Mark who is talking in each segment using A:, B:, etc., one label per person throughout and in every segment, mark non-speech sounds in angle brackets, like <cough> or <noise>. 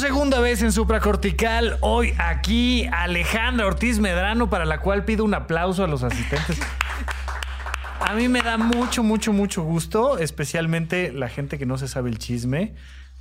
A: segunda vez en Supracortical. Hoy aquí Alejandra Ortiz Medrano, para la cual pido un aplauso a los asistentes. A mí me da mucho, mucho, mucho gusto, especialmente la gente que no se sabe el chisme.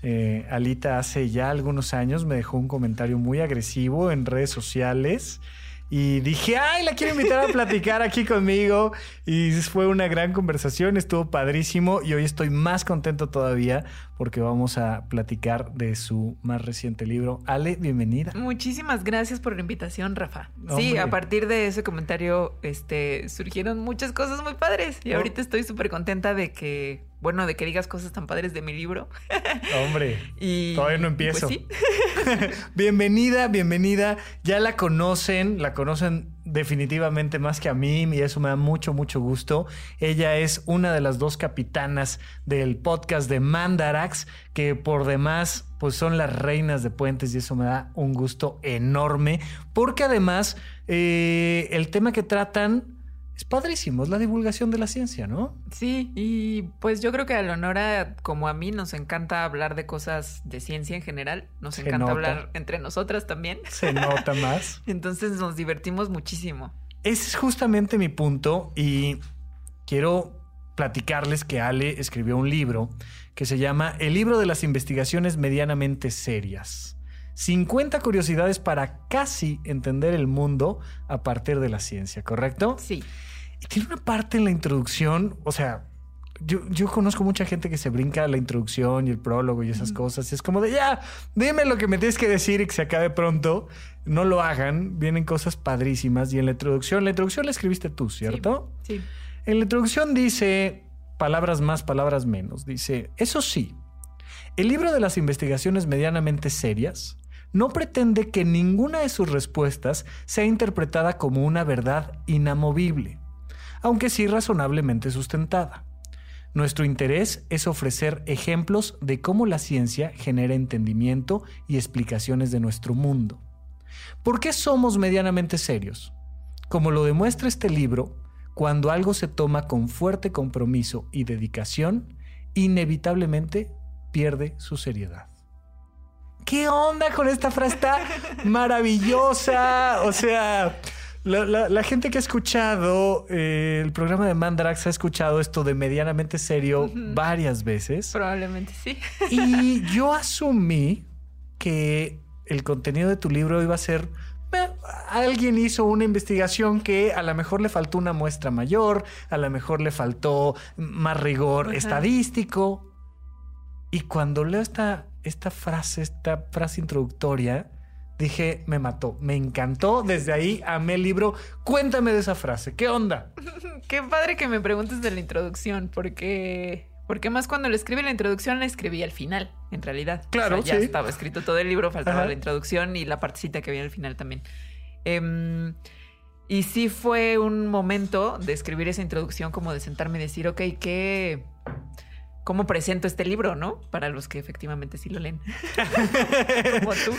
A: Eh, Alita hace ya algunos años me dejó un comentario muy agresivo en redes sociales y dije, ay, la quiero invitar a platicar aquí conmigo. Y fue una gran conversación, estuvo padrísimo y hoy estoy más contento todavía porque vamos a platicar de su más reciente libro. Ale, bienvenida.
B: Muchísimas gracias por la invitación, Rafa. Sí, a partir de ese comentario este, surgieron muchas cosas muy padres y ahorita estoy súper contenta de que bueno, de que digas cosas tan padres de mi libro. <laughs>
A: Hombre, y, todavía no pues empiezo. <laughs> bienvenida, bienvenida. Ya la conocen, la conocen definitivamente más que a mí y eso me da mucho, mucho gusto. Ella es una de las dos capitanas del podcast de Mandarax, que por demás pues son las reinas de puentes y eso me da un gusto enorme, porque además eh, el tema que tratan es padrísimo, es la divulgación de la ciencia, ¿no?
B: Sí, y pues yo creo que a Leonora, como a mí, nos encanta hablar de cosas de ciencia en general. Nos encanta hablar entre nosotras también.
A: Se nota más. <laughs>
B: Entonces nos divertimos muchísimo.
A: Ese es justamente mi punto y quiero platicarles que Ale escribió un libro que se llama El libro de las investigaciones medianamente serias. 50 curiosidades para casi entender el mundo a partir de la ciencia, ¿correcto?
B: Sí.
A: Y tiene una parte en la introducción, o sea, yo, yo, conozco mucha gente que se brinca la introducción y el prólogo y esas cosas. Y es como de ya, dime lo que me tienes que decir y que se acabe pronto. No lo hagan. Vienen cosas padrísimas. Y en la introducción, la introducción la escribiste tú, ¿cierto?
B: Sí.
A: En la introducción dice palabras más, palabras menos. Dice, eso sí, el libro de las investigaciones medianamente serias no pretende que ninguna de sus respuestas sea interpretada como una verdad inamovible aunque sí razonablemente sustentada. Nuestro interés es ofrecer ejemplos de cómo la ciencia genera entendimiento y explicaciones de nuestro mundo. ¿Por qué somos medianamente serios? Como lo demuestra este libro, cuando algo se toma con fuerte compromiso y dedicación, inevitablemente pierde su seriedad. ¿Qué onda con esta frase? Está maravillosa. O sea, la, gente que ha escuchado eh, el programa de Mandrax ha escuchado esto de medianamente serio varias veces.
B: Probablemente sí.
A: y yo asumí que el contenido de tu libro iba a ser eh, alguien hizo una investigación que a lo mejor le faltó una muestra mayor, a lo mejor le faltó más rigor estadístico. Y cuando leo esta, esta frase, esta frase introductoria, dije, me mató, me encantó. Desde ahí amé el libro. Cuéntame de esa frase, ¿qué onda? <laughs>
B: Qué padre que me preguntes de la introducción, porque porque más cuando le escribí la introducción, la escribí al final, en realidad.
A: Claro,
B: ya estaba escrito todo el libro, faltaba la introducción y la partecita que viene al final también. Em, y sí fue un momento de escribir esa introducción, como de sentarme y decir, ok, ¿qué, cómo presento este libro, ¿no? Para los que efectivamente sí lo leen. <laughs>
A: Como tú.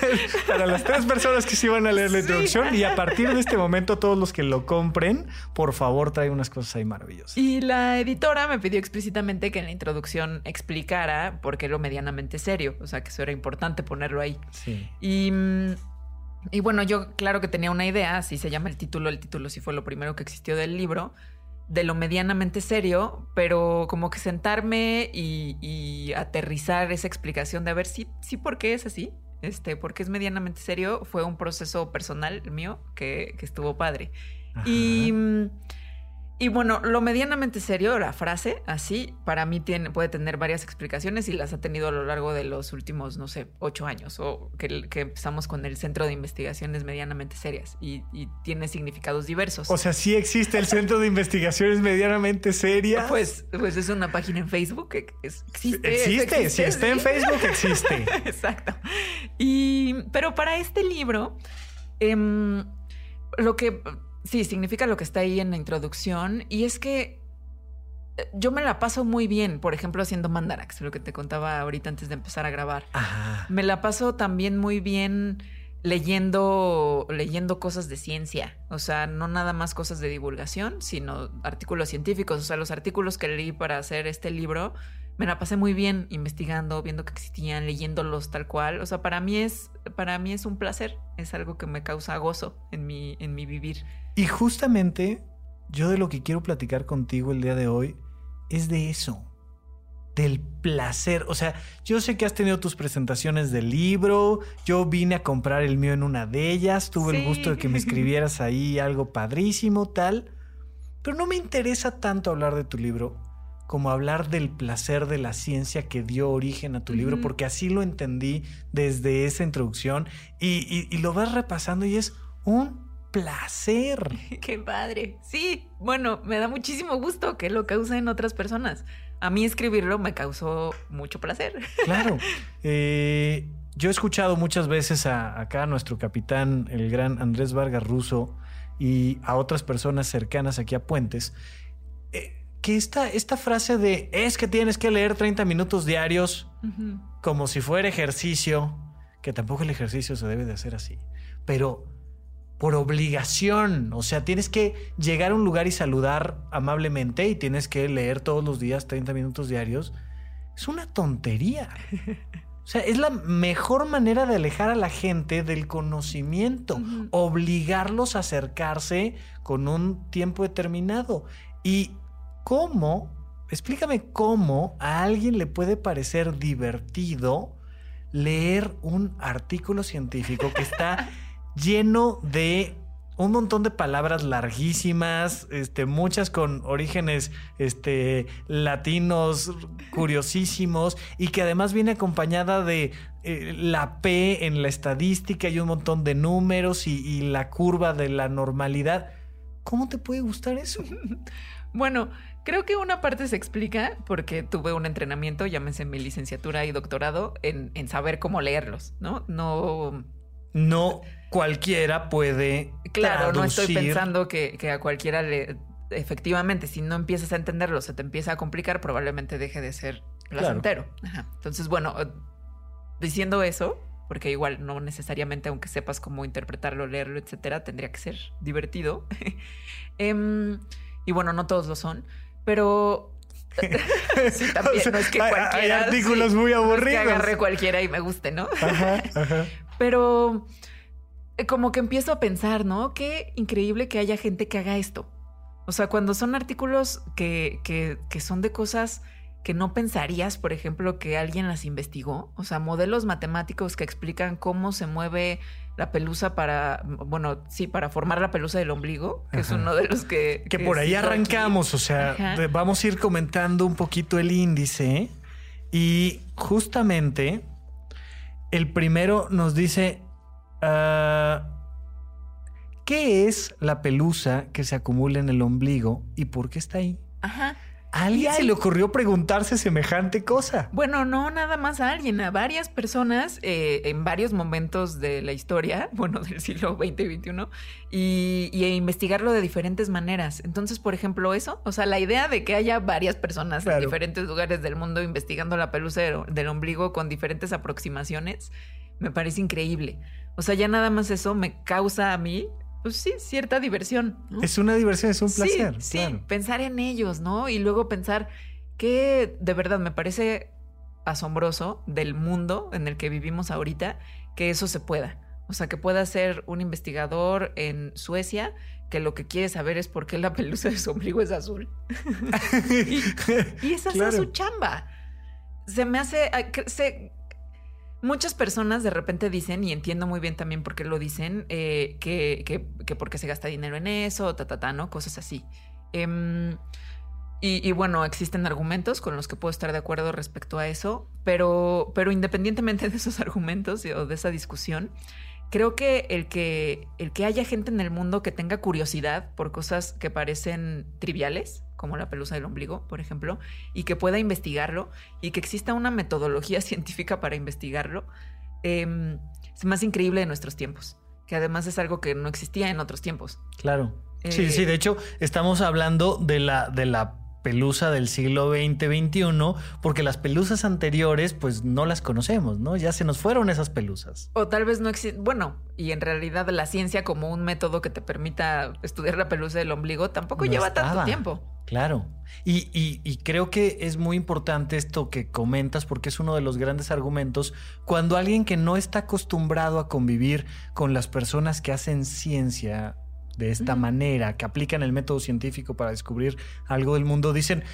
A: Para las tres personas que sí van a leer la introducción y a partir de este momento todos los que lo compren, por favor, trae unas cosas ahí maravillosas.
B: Y la editora me pidió explícitamente que en la introducción explicara por qué lo medianamente serio, o sea, que eso era importante ponerlo ahí.
A: Sí.
B: Y mm, y bueno, yo claro que tenía una idea, así se llama el título, el título sí fue lo primero que existió del libro, de lo medianamente serio, pero como que sentarme y, aterrizar esa explicación de a ver si, sí, por qué es así, este, porque es medianamente serio, fue un proceso personal mío que, que estuvo padre. Y mm, y bueno, lo medianamente serio, la frase, así, para mí tiene, puede tener varias explicaciones y las ha tenido a lo largo de los últimos, no sé, ocho años, o que, empezamos con el Centro de Investigaciones Medianamente Serias y, tiene significados diversos.
A: O sea, sí existe el Centro de Investigaciones Medianamente Serias.
B: Pues, pues es una página en Facebook que existe.
A: Existe, si está en Facebook, existe. <laughs>
B: Exacto. Y, pero para este libro, em, lo que Sí, significa lo que está ahí en la introducción. Y es que eh, yo me la paso muy bien, por ejemplo, haciendo mandarax, lo que te contaba ahorita antes de empezar a grabar. Me la paso también muy bien leyendo, leyendo cosas de ciencia. O sea, no nada más cosas de divulgación, sino artículos científicos. O sea, los artículos que leí para hacer este libro me la pasé muy bien investigando, viendo que existían, leyéndolos tal cual. O sea, para mí es, para mí es un placer, es algo que me causa gozo en mi, en mi vivir.
A: Y justamente yo de lo que quiero platicar contigo el día de hoy es de eso, del placer. O sea, yo sé que has tenido tus presentaciones del libro, yo vine a comprar el mío en una de ellas, tuve el gusto de que me escribieras ahí algo padrísimo, tal, pero no me interesa tanto hablar de tu libro como hablar del placer de la ciencia que dio origen a tu libro, porque así lo entendí desde esa introducción y, y lo vas repasando y es un placer. <laughs>
B: Qué padre. Sí, bueno, me da muchísimo gusto que lo causen otras personas. A mí escribirlo me causó mucho placer. <laughs>
A: Claro. Eh, yo he escuchado muchas veces a, acá a nuestro capitán, el gran Andrés Vargas Russo, y a otras personas cercanas aquí a Puentes, que esta, esta frase de es que tienes que leer 30 minutos diarios como si fuera ejercicio, que tampoco el ejercicio se debe de hacer así, pero por obligación, o sea, tienes que llegar a un lugar y saludar amablemente y tienes que leer todos los días 30 minutos diarios, es una tontería. <laughs> O sea, es la mejor manera de alejar a la gente del conocimiento, obligarlos a acercarse con un tiempo determinado. Y ¿Cómo? Explícame cómo a alguien le puede parecer divertido leer un artículo científico que está <laughs> lleno de un montón de palabras larguísimas, este, muchas con orígenes este, latinos curiosísimos y que además viene acompañada de eh, la P en la estadística y un montón de números y, y la curva de la normalidad. ¿Cómo te puede gustar eso? <laughs>
B: Bueno, Creo que una parte se explica porque tuve un entrenamiento, llámese mi licenciatura y doctorado, en, saber cómo leerlos, ¿no? No.
A: No cualquiera puede.
B: Claro, no estoy pensando que, a cualquiera le. Efectivamente, si no empiezas a entenderlo, se te empieza a complicar, probablemente deje de ser placentero. Entonces, bueno, diciendo eso, porque igual no necesariamente, aunque sepas cómo interpretarlo, leerlo, etcétera, tendría que ser divertido. <laughs> Em, y bueno, no todos lo son. Pero <laughs>
A: sí, también. no es que cualquiera. Hay artículos muy aburridos.
B: que agarre cualquiera y me guste, ¿no? Ajá, <laughs> Pero eh, como que empiezo a pensar, ¿no? Qué increíble que haya gente que haga esto. O sea, cuando son artículos que, que, que son de cosas que no pensarías, por ejemplo, que alguien las investigó. O sea, modelos matemáticos que explican cómo se mueve la pelusa para, bueno, sí, para formar la pelusa del ombligo, que es uno de los que...
A: Que, por ahí arrancamos, o sea, vamos a ir comentando un poquito el índice y justamente el primero nos dice, ah, ¿qué es la pelusa que se acumula en el ombligo y por qué está ahí?
B: Ajá.
A: ¿A alguien se le ocurrió preguntarse semejante cosa?
B: Bueno, no nada más a alguien, a varias personas eh, en varios momentos de la historia, <laughs> bueno, del siglo XX y XXI, y, investigarlo de diferentes maneras. Entonces, por ejemplo, eso, o sea, la idea de que haya varias personas en diferentes lugares del mundo investigando la pelusa del ombligo con diferentes aproximaciones, me parece increíble. O sea, ya nada más eso me causa a mí pues sí, cierta diversión.
A: Es una diversión, es un placer.
B: Sí, sí, pensar en ellos, ¿no? Y luego pensar que de verdad me parece asombroso del mundo en el que vivimos ahorita que eso se pueda. O sea, que pueda ser un investigador en Suecia que lo que quiere saber es por qué la <laughs> pelusa de su ombligo es azul. <laughs> y, esa es su chamba. Se me hace. Se, Muchas personas de repente dicen, y entiendo muy bien también por qué lo dicen, eh, que, que, que, porque se gasta dinero en eso, ta, ta, ta, ¿no? Cosas así. Em, y, y, bueno, existen argumentos con los que puedo estar de acuerdo respecto a eso, pero, pero independientemente <laughs> de esos argumentos o de esa discusión, creo que el, que el que haya gente en el mundo que tenga curiosidad por cosas que parecen triviales, como la pelusa del ombligo, por ejemplo, y que pueda investigarlo y que exista una metodología <laughs> científica para investigarlo, em, es más increíble de nuestros tiempos, que además es algo que no existía en otros tiempos.
A: Claro. sí, sí, de hecho, estamos hablando de la, de la pelusa del siglo XX, XXI, porque las pelusas anteriores, pues no las conocemos, ¿no? Ya se nos fueron esas pelusas.
B: O tal vez no existe, bueno, y en realidad la ciencia como un método que te permita estudiar la pelusa del ombligo tampoco lleva tanto tiempo.
A: Claro. Y, y, creo que es muy importante esto que comentas porque es uno de los grandes argumentos cuando alguien que no está acostumbrado a convivir con las personas que hacen ciencia de esta manera, que aplican el método científico para descubrir algo del mundo, dicen,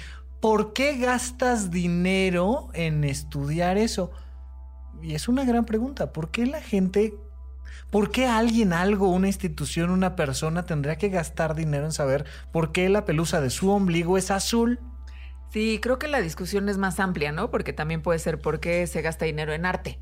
A: ¿por qué gastas dinero en estudiar eso? Y es una gran pregunta, ¿por qué la gente ¿Por qué alguien, algo, una institución, una persona tendría que gastar dinero en saber por qué la pelusa de su ombligo es azul?
B: Sí, creo que la discusión es más amplia, ¿no? Porque también puede ser por qué se gasta dinero en arte.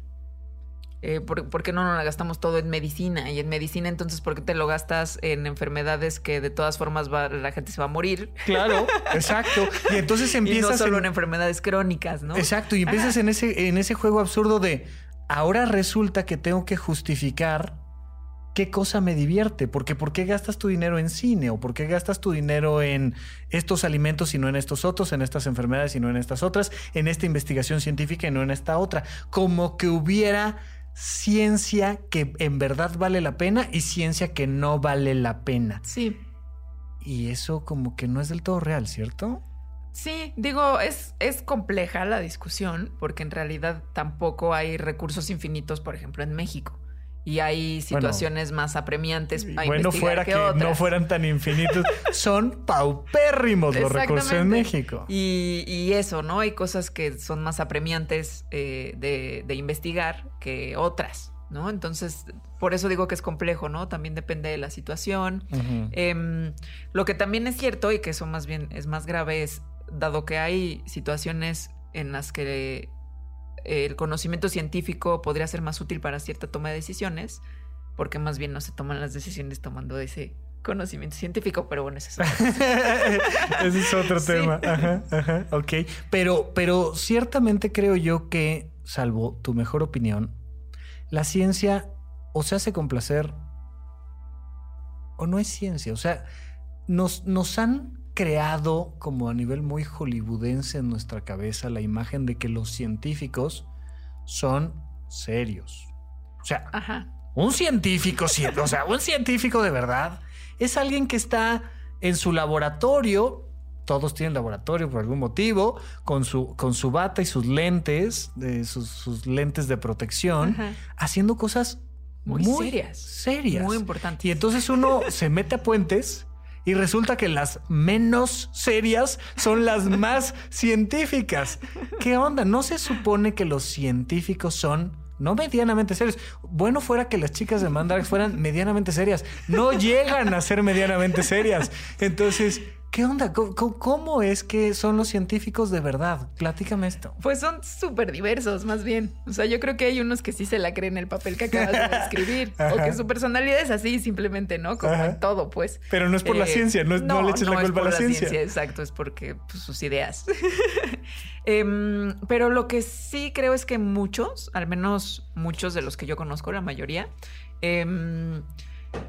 B: Eh, por, qué no nos la gastamos todo en medicina? Y en medicina, entonces, ¿por qué te lo gastas en enfermedades que de todas formas la gente se va a morir?
A: Claro, <laughs> exacto. Y entonces empiezas.
B: Y no solo en, enfermedades crónicas, ¿no?
A: Exacto. Y empiezas en ese, en ese juego absurdo de ahora resulta que tengo que justificar qué cosa me divierte, porque ¿por qué gastas tu dinero en cine o por qué gastas tu dinero en estos alimentos y no en estos otros, en estas enfermedades y no en estas otras, en esta investigación científica y no en esta otra? Como que hubiera ciencia que en verdad vale la pena y ciencia que no vale la pena.
B: Sí.
A: Y eso como que no es del todo real, ¿cierto?
B: Sí, digo, es, es compleja la discusión porque en realidad tampoco hay recursos infinitos, por ejemplo, en México. Y hay situaciones más apremiantes.
A: bueno, fuera que, no fueran tan infinitos. Son paupérrimos los recursos en México.
B: Y, eso, ¿no? Hay cosas que son más apremiantes eh, de, investigar que otras. ¿no? Entonces, por eso digo que es complejo, ¿no? También depende de la situación. Em, lo que también es cierto y que eso más bien es más grave es, dado que hay situaciones en las que el conocimiento científico podría ser más útil para cierta toma de decisiones, porque más bien no se toman las decisiones tomando ese conocimiento científico, pero bueno, ese es otro, <laughs>
A: ese es otro tema. Ajá, ajá, ok. Pero, pero ciertamente creo yo que, salvo tu mejor opinión, la ciencia o se hace con placer o no es ciencia. O sea, nos, nos han creado como a nivel muy hollywoodense en nuestra cabeza la imagen de que los científicos son serios. O sea, un científico, o sea, un científico de verdad es alguien que está en su laboratorio todos tienen laboratorio por algún motivo, con su, con su bata y sus lentes, de sus, lentes de protección, haciendo cosas muy, serias. Serias.
B: Muy importantes.
A: Y entonces uno se mete a puentes y resulta que las menos serias son las <laughs> más científicas. ¿Qué onda? ¿No se supone que los científicos son no medianamente serios. Bueno fuera que las chicas de Mandrax fueran medianamente serias. No llegan a ser medianamente serias. Entonces, ¿Qué onda? ¿Cómo, es que son los científicos de verdad? Platícame esto.
B: Pues son súper diversos, más bien. O sea, yo creo que hay unos que sí se la creen el papel que acabas de <laughs> escribir. o que su personalidad es así, simplemente, ¿no? Como en todo, pues.
A: Pero no es por la eh, ciencia, no, no, le eches la culpa a la, ciencia.
B: Exacto, es porque pues, sus ideas. <laughs> Em, pero lo que sí creo es que muchos, al menos muchos de los que yo conozco, la mayoría, eh,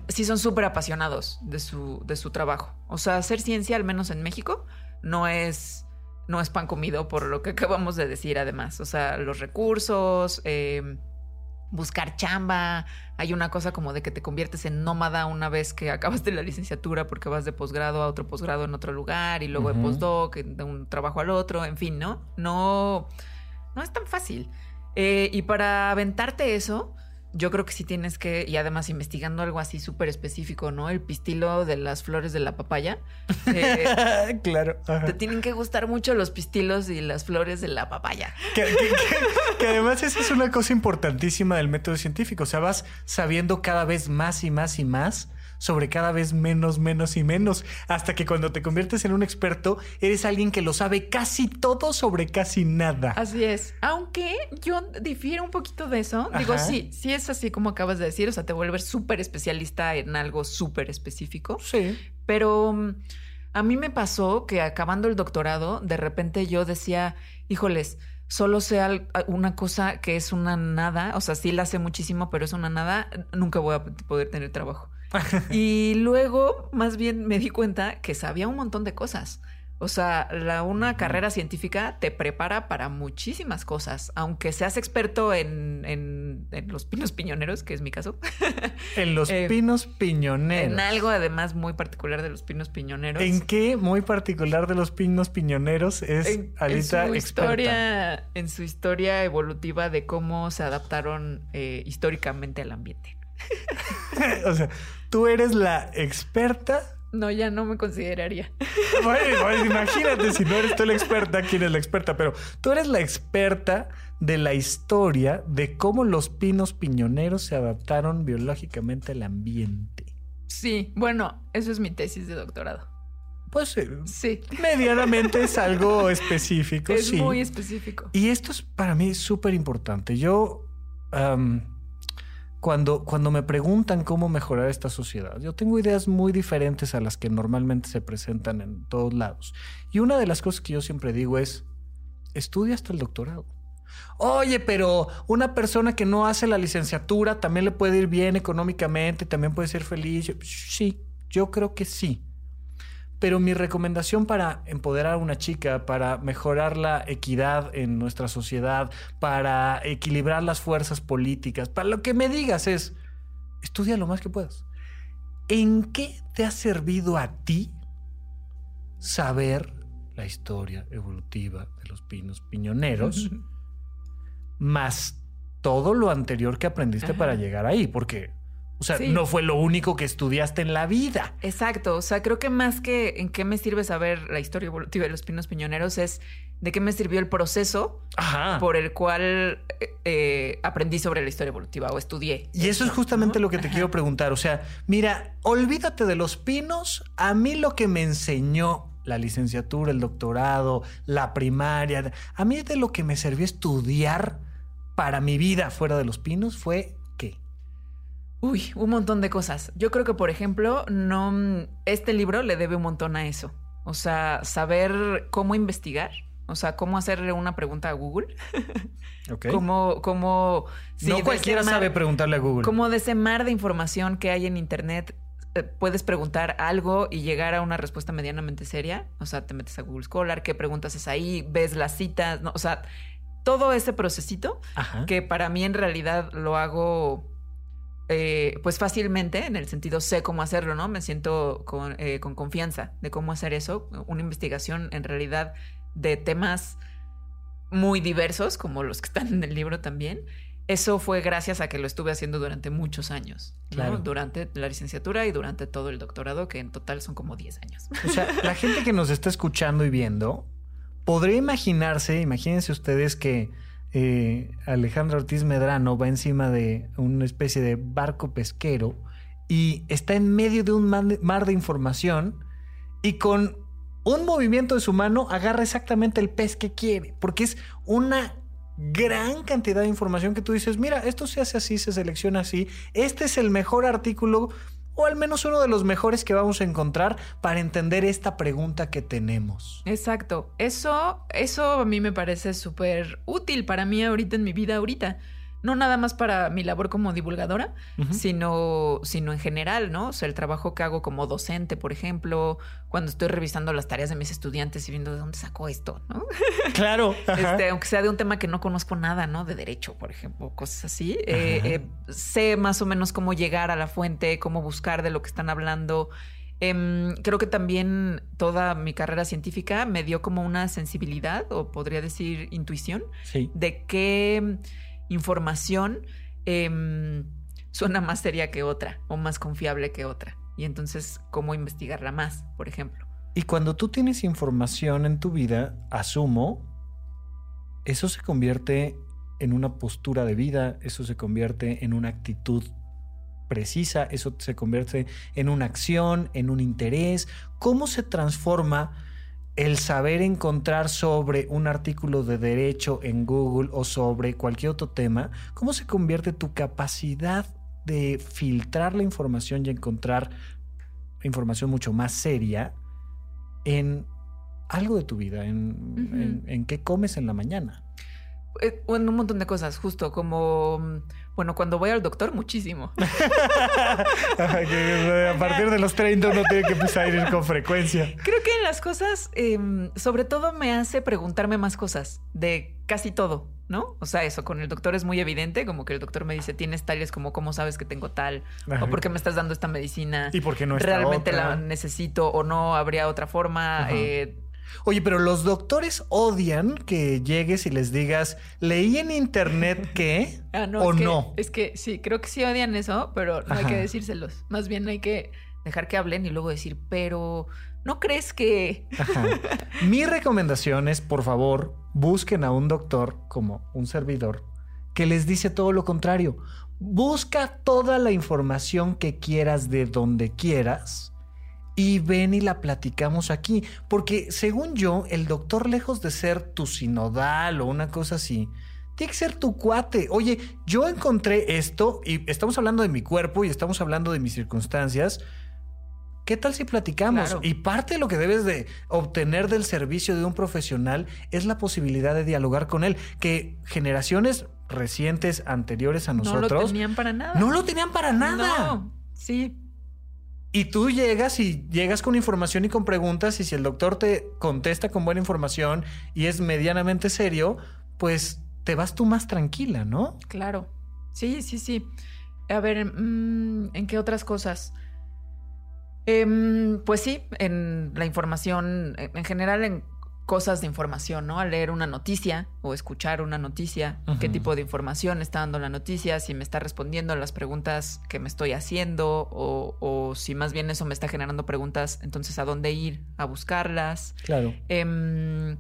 B: sí son súper apasionados de su, de su trabajo. O sea, hacer ciencia, al menos en México, no es, no es pan comido por lo que <laughs> acabamos de decir además. O sea, los recursos, eh, buscar chamba, hay una cosa como de que te conviertes en nómada una vez que acabas de la licenciatura porque vas de posgrado a otro posgrado en otro lugar y luego de postdoc, de un trabajo al otro, en fin, ¿no? No, no es tan fácil. Eh, y para aventarte eso, yo creo que sí tienes que, y además investigando algo así súper específico, ¿no? El pistilo de las flores de la papaya.
A: Eh, <laughs> claro.
B: Te tienen que gustar mucho los pistilos y las flores de la papaya.
A: que, además esa es una cosa importantísima del método científico. O sea, vas sabiendo cada vez más y más y más sobre cada vez menos, menos y menos, hasta que cuando te conviertes en un experto, eres alguien que lo sabe casi todo sobre casi nada.
B: Así es. Aunque yo difiero un poquito de eso. Digo, sí, sí es así como acabas de decir, o sea, te vuelves súper especialista en algo súper específico.
A: Sí.
B: Pero mm, a mí me pasó que acabando el doctorado, de repente yo decía, híjoles, solo sea una cosa que es una nada, o sea, sí la sé muchísimo, pero es una nada, nunca voy a poder tener trabajo. <laughs> y luego, más bien, me di cuenta que sabía un montón de cosas. O sea, la, una carrera científica te prepara para muchísimas cosas, aunque seas experto en, en, en los pinos piñoneros, que es mi caso. <laughs>
A: En los
B: Eh,
A: pinos piñoneros.
B: en algo además muy particular de los pinos piñoneros.
A: ¿En qué muy particular de los pinos piñoneros es
B: en, en
A: Alita
B: su
A: experta?
B: historia, en su historia evolutiva de cómo se adaptaron eh, históricamente al ambiente. <laughs>
A: o sea, tú eres la experta.
B: No, ya no me consideraría. <laughs>
A: Bueno, bueno, imagínate si no eres tú la experta, quién es la experta, pero tú eres la experta de la historia de cómo los pinos piñoneros se adaptaron biológicamente al ambiente.
B: Sí, bueno, eso es mi tesis de doctorado.
A: Pues eh,
B: Sí,
A: medianamente es algo <laughs> específico,
B: es
A: sí.
B: muy específico.
A: Y esto es para mí súper importante. Yo, cuando, cuando me preguntan cómo mejorar esta sociedad, yo tengo ideas muy diferentes a las que normalmente se presentan en todos lados. Y una de las cosas que yo siempre digo es, estudia hasta el doctorado. Oye, pero una persona que no hace la licenciatura también le puede ir bien económicamente, también puede ser feliz. Sí, yo creo que sí. Pero mi recomendación para empoderar a una chica, para mejorar la equidad en nuestra sociedad, para equilibrar las fuerzas políticas, para lo que me digas es, estudia lo más que puedas. ¿En qué te ha servido a ti saber la historia evolutiva de los pinos piñoneros, más todo lo anterior que aprendiste
B: Ajá.
A: para llegar ahí? Porque, o sea,
B: Sí.
A: no fue lo único que estudiaste en la vida.
B: Exacto, o sea, creo que más que en qué me sirve saber la historia evolutiva de los pinos piñoneros es de qué me sirvió el proceso
A: Ajá.
B: por el cual eh, eh, aprendí sobre la historia evolutiva o estudié.
A: Y eso es justamente
B: ¿no?
A: lo que te
B: Ajá.
A: quiero preguntar. O sea, mira, olvídate de los pinos. A mí lo que me enseñó la licenciatura, el doctorado, la primaria, a mí de lo que me sirvió estudiar para mi vida fuera de los pinos fue.
B: Uy, un montón de cosas. Yo creo que, por ejemplo, no este libro le debe un montón a eso. O sea, saber cómo investigar, o sea, cómo hacerle una pregunta a Google, <laughs>
A: Ok.
B: cómo, cómo sí,
A: no cualquiera
B: mar-
A: sabe preguntarle a Google.
B: Como de ese mar de información que hay en Internet, eh, puedes preguntar algo y llegar a una respuesta medianamente seria. O sea, te metes a Google Scholar, qué preguntas es ahí, ves las citas, ¿no? o sea, todo ese procesito
A: Ajá.
B: que para mí en realidad lo hago eh, pues fácilmente, en el sentido sé cómo hacerlo, ¿no? Me siento con, eh, con confianza de cómo hacer eso. Una investigación en realidad de temas muy diversos, como los que están en el libro también. Eso fue gracias a que lo estuve haciendo durante muchos años, ¿no? Durante la licenciatura y durante todo el doctorado, que en total son como 10 años.
A: O sea, la gente que nos está escuchando y viendo podría imaginarse, imagínense ustedes que eh, Alejandra Ortiz Medrano va encima de una especie de barco pesquero y está en medio de un mar de información y con un movimiento de su mano agarra exactamente el pez que quiere, porque es una gran cantidad de información que tú dices, mira, esto se hace así, se selecciona así, este es el mejor artículo o al menos uno de los mejores que vamos a encontrar para entender esta pregunta que tenemos.
B: Exacto. Eso, eso a mí me parece súper útil para mí ahorita en mi vida ahorita. No nada más para mi labor como divulgadora, sino, sino en general, ¿no? O sea, el trabajo que hago como docente, por ejemplo, cuando estoy revisando las tareas de mis estudiantes y viendo de dónde sacó esto, ¿no? <laughs>
A: Claro. <laughs>
B: Este, aunque sea de un tema que no conozco nada, ¿no? De derecho, por ejemplo, cosas así. Eh, eh, sé más o menos cómo llegar a la fuente, cómo buscar de lo que están hablando. Em, creo que también toda mi carrera científica me dio como una sensibilidad, o podría decir intuición,
A: Sí.
B: de qué información em, suena más seria que otra o más confiable que otra. Y entonces, cómo investigarla más, por ejemplo.
A: Y cuando tú tienes información en tu vida, asumo, eso se convierte en una postura de vida, eso se convierte en una actitud precisa, eso se convierte en una acción, en un interés. ¿Cómo se transforma el saber encontrar sobre un artículo de derecho en Google o sobre cualquier otro tema? ¿Cómo se convierte tu capacidad de filtrar la información y encontrar información mucho más seria en algo de tu vida, en,
B: Ujú.
A: en- en qué comes en la mañana?
B: eh, en un montón de cosas, justo como, bueno, cuando voy al doctor, muchísimo. <laughs>
A: a partir de los 30 uno tiene que empezar a ir con frecuencia.
B: Creo que en las cosas, em, sobre todo me hace preguntarme más cosas de casi todo. ¿no? O sea, eso con el doctor es muy evidente, como que el doctor me dice, tienes tales como cómo sabes que tengo tal, o por qué me estás dando esta medicina.
A: Y por qué no
B: realmente la necesito o no habría otra forma.
A: Oye, pero los doctores odian que llegues y les digas, leí en internet <laughs> que
B: ah,
A: o no.
B: Es que sí, creo que sí odian eso, pero no hay que decírselos. Más bien hay que dejar que hablen y luego decir, pero ¿no crees que...
A: Mi recomendación es, por favor, busquen a un doctor como un servidor que les dice todo lo contrario. Busca toda la información que quieras de donde quieras y ven y la platicamos aquí. Porque según yo, el doctor, lejos de ser tu sinodal o una cosa así, tiene que ser tu cuate. Oye, yo encontré esto y estamos hablando de mi cuerpo y estamos hablando de mis circunstancias. ¿Qué tal si platicamos? Y parte de lo que debes de obtener del servicio de un profesional es la posibilidad de dialogar con él, que generaciones recientes, anteriores a nosotros... No
B: lo tenían para nada.
A: No lo tenían para nada.
B: No, sí.
A: Y tú llegas y llegas con información y con preguntas y si el doctor te contesta con buena información y es medianamente serio, pues te vas tú más tranquila, ¿no?
B: Claro. Sí, sí, sí. A ver, mm, ¿en qué otras cosas? Em, pues sí, en la información, en general en cosas de información, ¿no? Al leer una noticia o escuchar una noticia, qué tipo de información está dando la noticia, si me está respondiendo a las preguntas que me estoy haciendo o, si más bien eso me está generando preguntas, entonces a dónde ir a buscarlas.
A: Claro.
B: Em,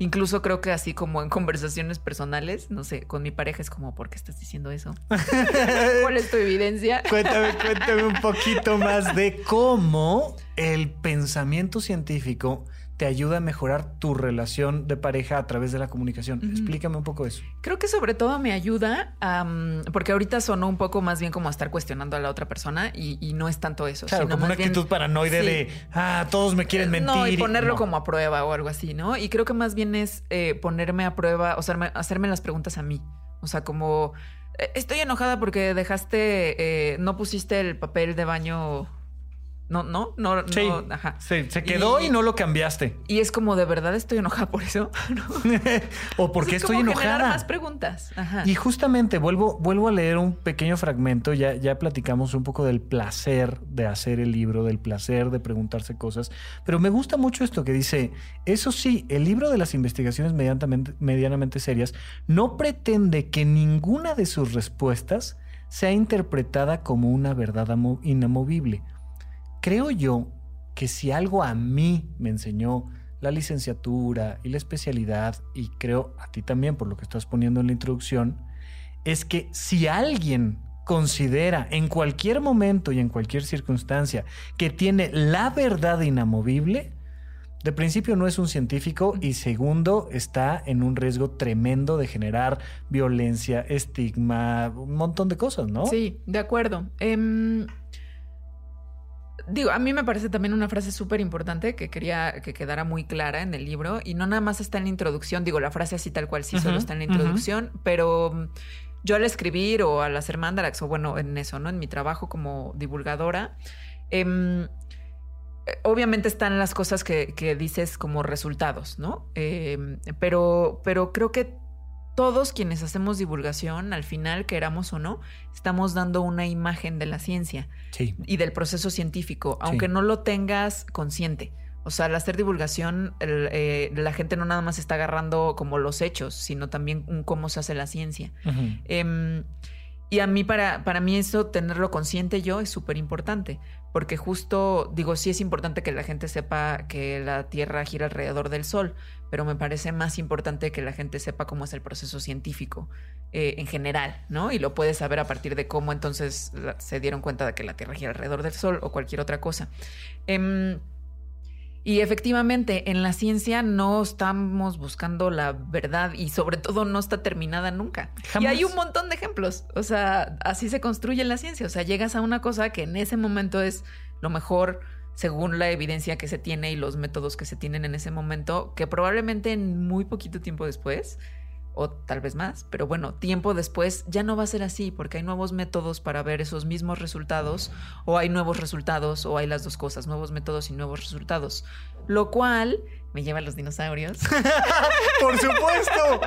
B: incluso creo que así como en <laughs> conversaciones personales, no sé, con mi pareja es como, ¿por qué estás diciendo eso? <laughs> ¿Cuál es tu evidencia?
A: cuéntame, cuéntame un poquito más de cómo el pensamiento científico te ayuda a mejorar tu relación de pareja a través de la comunicación. Explícame un poco eso.
B: Creo que sobre todo me ayuda, porque ahorita sonó un poco más bien como a estar cuestionando a la otra persona y, no es tanto eso.
A: Claro, como una actitud paranoide de, ah, todos me quieren mentir. No,
B: y ponerlo como a prueba o algo así, ¿no? Y creo que más bien es eh, ponerme a prueba, o sea, hacerme las preguntas a mí. O sea, como, eh, estoy enojada porque dejaste, eh, no pusiste el papel de baño no, no, no,
A: sí,
B: no ajá.
A: Sí, se quedó y, no lo cambiaste.
B: Y es como de verdad estoy enojada por eso. <laughs> <laughs>
A: o porque estoy enojada.
B: más preguntas. Ajá.
A: Y justamente vuelvo, vuelvo a leer un pequeño fragmento. Ya, ya platicamos un poco del placer de hacer el libro, del placer de preguntarse cosas. Pero me gusta mucho esto que dice: Eso sí, el libro de las investigaciones medianamente, medianamente serias no pretende que ninguna de sus respuestas sea interpretada como una verdad inamovible creo yo que si algo a mí me enseñó la licenciatura y la especialidad, y creo a ti también por lo que estás poniendo en la introducción, es que si alguien considera en cualquier momento y en cualquier circunstancia que tiene la verdad inamovible, de principio no es un científico y segundo está en un riesgo tremendo de generar violencia, estigma, un montón de cosas, ¿no?
B: Sí, de acuerdo. Em, Digo, a mí me parece también una frase súper importante que quería que quedara muy clara en el libro y no nada más está en la introducción, digo, la frase así tal cual sí solo está en la introducción, pero mm, yo al escribir o al hacer mandarax o bueno, en eso, ¿no? En mi trabajo como divulgadora, em, eh, obviamente están las cosas que, dices como resultados, ¿no? Em, pero, pero creo que todos quienes hacemos divulgación, al final, queramos o no, estamos dando una imagen de la ciencia y del proceso científico, aunque no lo tengas consciente. O sea, al hacer divulgación, eh, la gente no nada más está agarrando como los hechos, sino también cómo se hace la ciencia. Y a mí, para, para mí eso, tenerlo consciente yo es súper importante, porque justo, digo, sí es importante que la gente sepa que la Tierra gira alrededor del Sol, pero me parece más importante que la gente sepa cómo es el proceso científico eh, en general, ¿no? Y lo puedes saber a partir de cómo entonces se dieron cuenta de que la Tierra gira alrededor del Sol o cualquier otra cosa. Em, y efectivamente, en la ciencia no estamos buscando la verdad y sobre todo no está terminada nunca. Y hay un montón de ejemplos. O sea, así se construye la ciencia. O sea, llegas a una cosa que en ese momento es lo mejor según la evidencia que se tiene y los métodos que se tienen en ese momento, que probablemente en muy poquito tiempo después o tal vez más, pero bueno, tiempo después ya no va a ser así porque hay nuevos métodos para ver esos mismos resultados o hay nuevos resultados o hay las dos cosas, nuevos métodos y nuevos resultados, lo cual me lleva a los dinosaurios. <laughs>
A: por supuesto,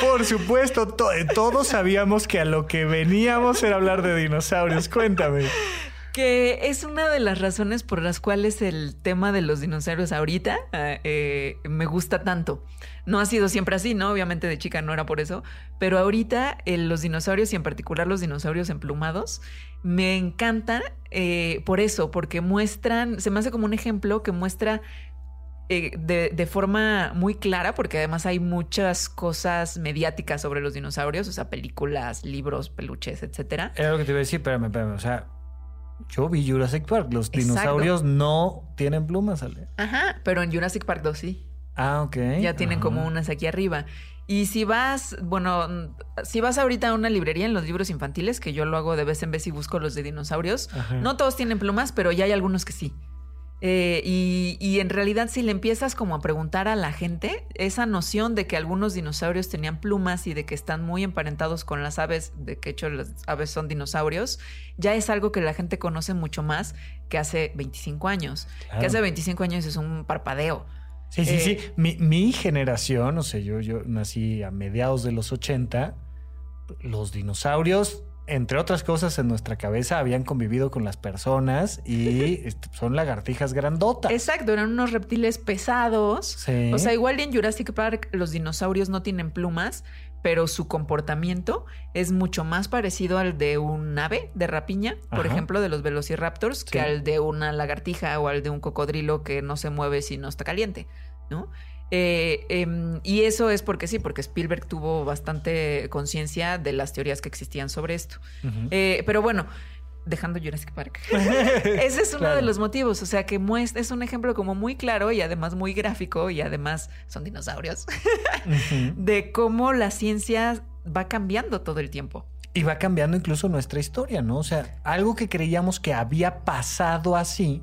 A: por supuesto, todos sabíamos que a lo que veníamos era hablar de dinosaurios, cuéntame.
B: Que es una de las razones por las cuales el tema de los dinosaurios ahorita eh, eh, me gusta tanto. No ha sido siempre así, ¿no? Obviamente de chica no era por eso, pero ahorita eh, los dinosaurios y en particular los dinosaurios emplumados me encantan por eso, porque muestran, se me hace como un ejemplo que muestra de, de, forma muy clara, porque además hay muchas cosas mediáticas sobre los dinosaurios, o sea, películas, libros, peluches, etcétera.
A: Era lo que te iba a decir, espérame, espérame, o sea, yo vi Jurassic Park. Los dinosaurios no tienen plumas, Ale.
B: Ajá, pero en Jurassic Park 2 sí.
A: Ah, ok.
B: Ya tienen como unas aquí arriba. Y si vas, bueno, si vas ahorita a una librería en los libros infantiles, que yo lo hago de vez en vez y busco los de dinosaurios, no todos tienen plumas, pero ya hay algunos que sí. Eh, y, en realidad si le empiezas como a preguntar a la gente, esa noción de que algunos dinosaurios tenían plumas y de que están muy emparentados con las aves, de que hecho las aves son dinosaurios, ya es algo que la gente conoce mucho más que hace 25 años. Que hace 25 años es un parpadeo.
A: Sí, sí, sí. Eh, mi, mi, generación, o sea, yo, yo nací a mediados de los 80, los dinosaurios entre otras cosas, en nuestra cabeza habían convivido con las personas y <laughs> son lagartijas grandotas.
B: Exacto, eran unos reptiles pesados. O sea, igual en Jurassic Park los dinosaurios no tienen plumas, pero su comportamiento es mucho más parecido al de un ave de rapiña, por ejemplo, de los velociraptors, que al de una lagartija o al de un cocodrilo que no se mueve si no está caliente, ¿no? Eh, em, y eso es porque sí, porque Spielberg tuvo bastante conciencia de las teorías que existían sobre esto. Eh, pero bueno, dejando Jurassic Park. <laughs> Ese es uno de los motivos, o sea que es un ejemplo como muy claro y además muy gráfico y además son dinosaurios <laughs> de cómo la ciencia va cambiando todo el tiempo.
A: Y va cambiando incluso nuestra historia, ¿no? O sea, algo que creíamos que había pasado así,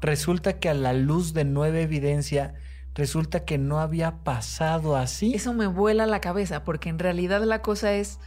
A: resulta que a la luz de nueva evidencia resulta que no había pasado así.
B: Eso me vuela la cabeza, porque en realidad la cosa es,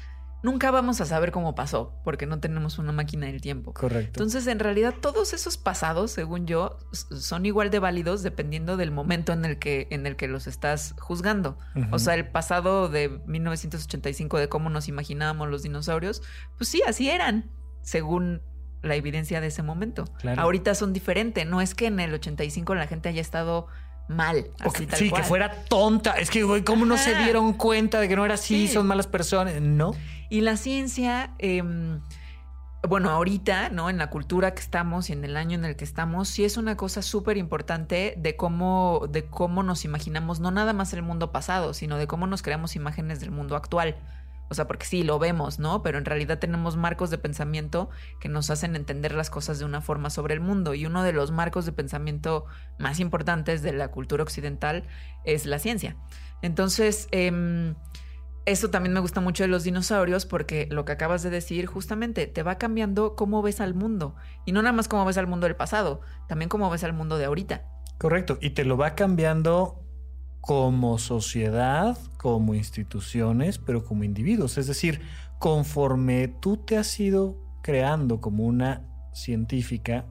B: nunca vamos a saber cómo pasó, porque no tenemos una máquina del tiempo.
A: Correcto.
B: Entonces, en realidad, todos esos pasados, según yo, son igual de válidos dependiendo del momento en el que, en el que los estás juzgando. O sea, el pasado de 1985 de cómo nos imaginábamos los dinosaurios, pues sí, así eran, según la evidencia de ese momento. Ahorita son diferentes. No es que en el 85 la gente haya estado mal.
A: sí, que fuera tonta. Es que, güey, ¿cómo no se dieron cuenta de que no era así? Son malas personas. No.
B: Y la ciencia, em, bueno, ahorita, ¿no? En la cultura que estamos y en el año en el que estamos, sí es una cosa súper importante de cómo, de cómo nos imaginamos, no nada más el mundo pasado, sino de cómo nos creamos imágenes del mundo actual. O sea, porque sí, lo vemos, ¿no? Pero en realidad tenemos marcos de pensamiento que nos hacen entender las cosas de una forma sobre el mundo. Y uno de los marcos de pensamiento más importantes de la cultura occidental es la ciencia. Entonces, eh, eso también me gusta mucho de los dinosaurios porque lo que acabas de decir justamente te va cambiando cómo ves al mundo. Y no nada más cómo ves al mundo del pasado, también cómo ves al mundo de ahorita.
A: Correcto. Y te lo va cambiando como sociedad, como instituciones, pero como individuos. Es decir, conforme tú te has ido creando como una científica,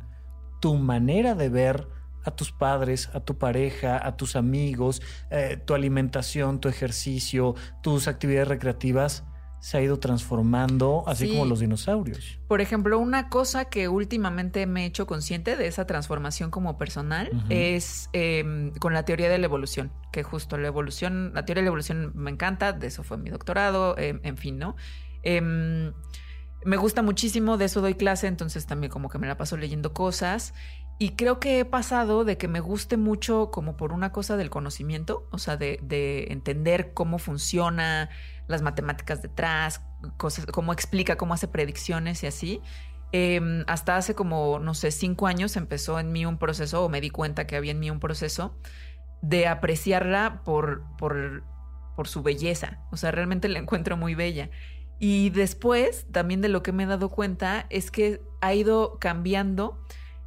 A: tu manera de ver a tus padres, a tu pareja, a tus amigos, eh, tu alimentación, tu ejercicio, tus actividades recreativas, se ha ido transformando, así como los dinosaurios.
B: Por ejemplo, una cosa que últimamente me he hecho consciente de esa transformación como personal es em, con la teoría de la evolución, que justo la evolución, la teoría de la evolución me encanta, de eso fue mi doctorado, em, en fin, ¿no? Em, me gusta muchísimo, de eso doy clase, entonces también como que me la paso leyendo cosas. Y creo que he pasado de que me guste mucho como por una cosa del conocimiento, o sea, de, de entender cómo funciona las matemáticas detrás, cosas, cómo explica, cómo hace predicciones y así. Em, hasta hace como, no sé, cinco años empezó en mí un proceso, o me di cuenta que había en mí un proceso de apreciarla por, por, por su belleza. O sea, realmente la encuentro muy bella. Y después, también de lo que me he dado cuenta, es que ha ido cambiando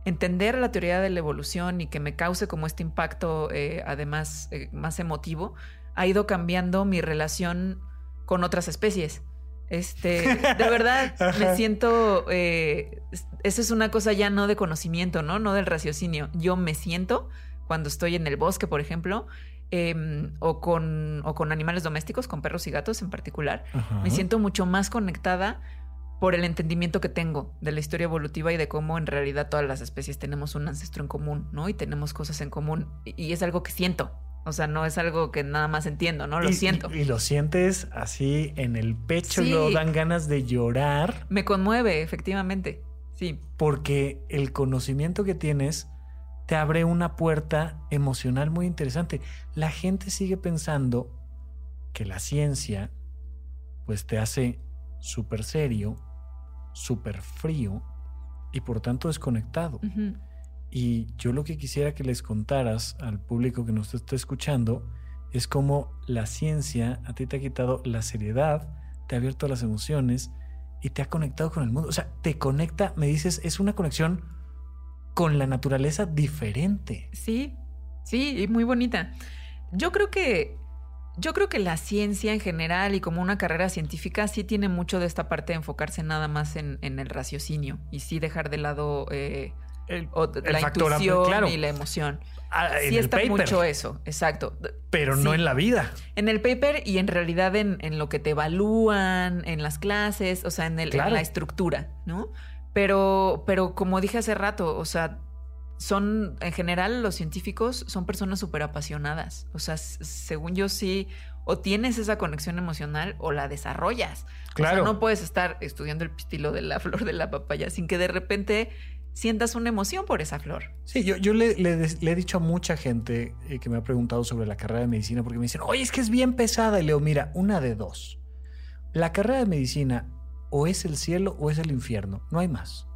B: entender la teoría de la evolución y que me cause como este impacto, eh, además, eh, más emotivo, ha ido cambiando mi relación con otras especies. Este, <laughs> de verdad, me siento. Eh, eso es una cosa ya no de conocimiento, ¿no? No del raciocinio. Yo me siento cuando estoy en el bosque, por ejemplo, em, o, con, o con animales domésticos, con perros y gatos en particular, me siento mucho más conectada por el entendimiento que tengo de la historia evolutiva y de cómo en realidad todas las especies tenemos un ancestro en común, ¿no? Y tenemos cosas en común. Y es algo que siento. O sea, no es algo que nada más entiendo, ¿no? Lo siento.
A: Y, lo sientes así en el pecho, y lo dan ganas de llorar.
B: Me conmueve, efectivamente. Sí.
A: Porque el conocimiento que tienes te abre una puerta emocional muy interesante. La gente sigue pensando que la ciencia pues te hace súper serio, súper frío y por tanto desconectado. Y yo lo que quisiera que les contaras al público que nos está escuchando es cómo la ciencia a ti te ha quitado la seriedad, te ha abierto las emociones y te ha conectado con el mundo. O sea, te conecta, me dices, es una conexión con la naturaleza diferente.
B: Sí, sí, y muy bonita. Yo creo que yo creo que la ciencia en general y como una carrera científica sí tiene mucho de esta parte de enfocarse nada más en, el raciocinio y sí dejar de lado eh, la intuición y la emoción. Ah, sí está mucho eso, exacto.
A: Pero no en la vida.
B: En el paper y en realidad en, lo que te evalúan, en las clases, o sea, en, el, la estructura, ¿no? Pero, pero como dije hace rato, o sea, son, en general, los científicos son personas súper apasionadas. O sea, según yo sí, o tienes esa conexión emocional o la desarrollas. Claro. O sea, no puedes estar estudiando el pistilo de la <laughs> flor de la papaya sin que de repente sientas una emoción por esa flor.
A: Sí, yo, yo le, he dicho a mucha gente eh, que me ha preguntado sobre la carrera de medicina porque me dicen, oye, es que es bien pesada. Y leo, mira, una de dos. La carrera de medicina o es el cielo o es el infierno, no hay más.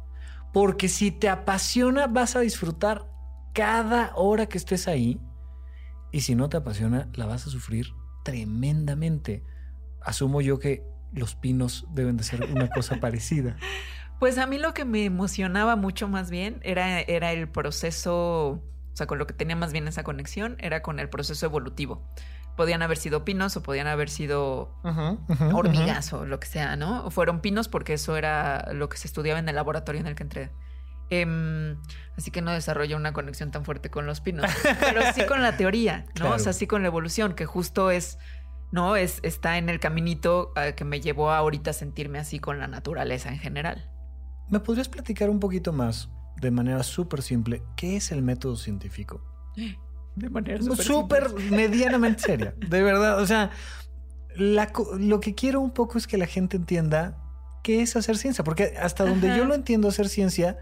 A: Porque si te apasiona, vas a disfrutar cada hora que estés ahí. Y si no te apasiona, la vas a sufrir tremendamente. Asumo yo que los pinos deben de ser una cosa <laughs> parecida.
B: Pues a mí lo que me emocionaba mucho más bien era, era el proceso, o sea, con lo que tenía más bien esa conexión, era con el proceso evolutivo. Podían haber sido pinos o podían haber sido hormigas o lo que sea, ¿no? fueron pinos porque eso era lo que se estudiaba en el laboratorio en el que entré. Em, así que no desarrollé una conexión tan fuerte con los pinos, <laughs> pero sí con la teoría, ¿no? O sea, sí con la evolución, que justo es, ¿no? Es, está en el caminito eh, que me llevó a ahorita sentirme así con la naturaleza en general.
A: ¿Me podrías platicar un poquito más, de manera súper simple, qué es el método científico? <gasps>
B: De manera
A: súper medianamente seria, de verdad. O sea, lo que quiero un poco es que la gente entienda qué es hacer ciencia, porque hasta donde yo lo entiendo hacer ciencia,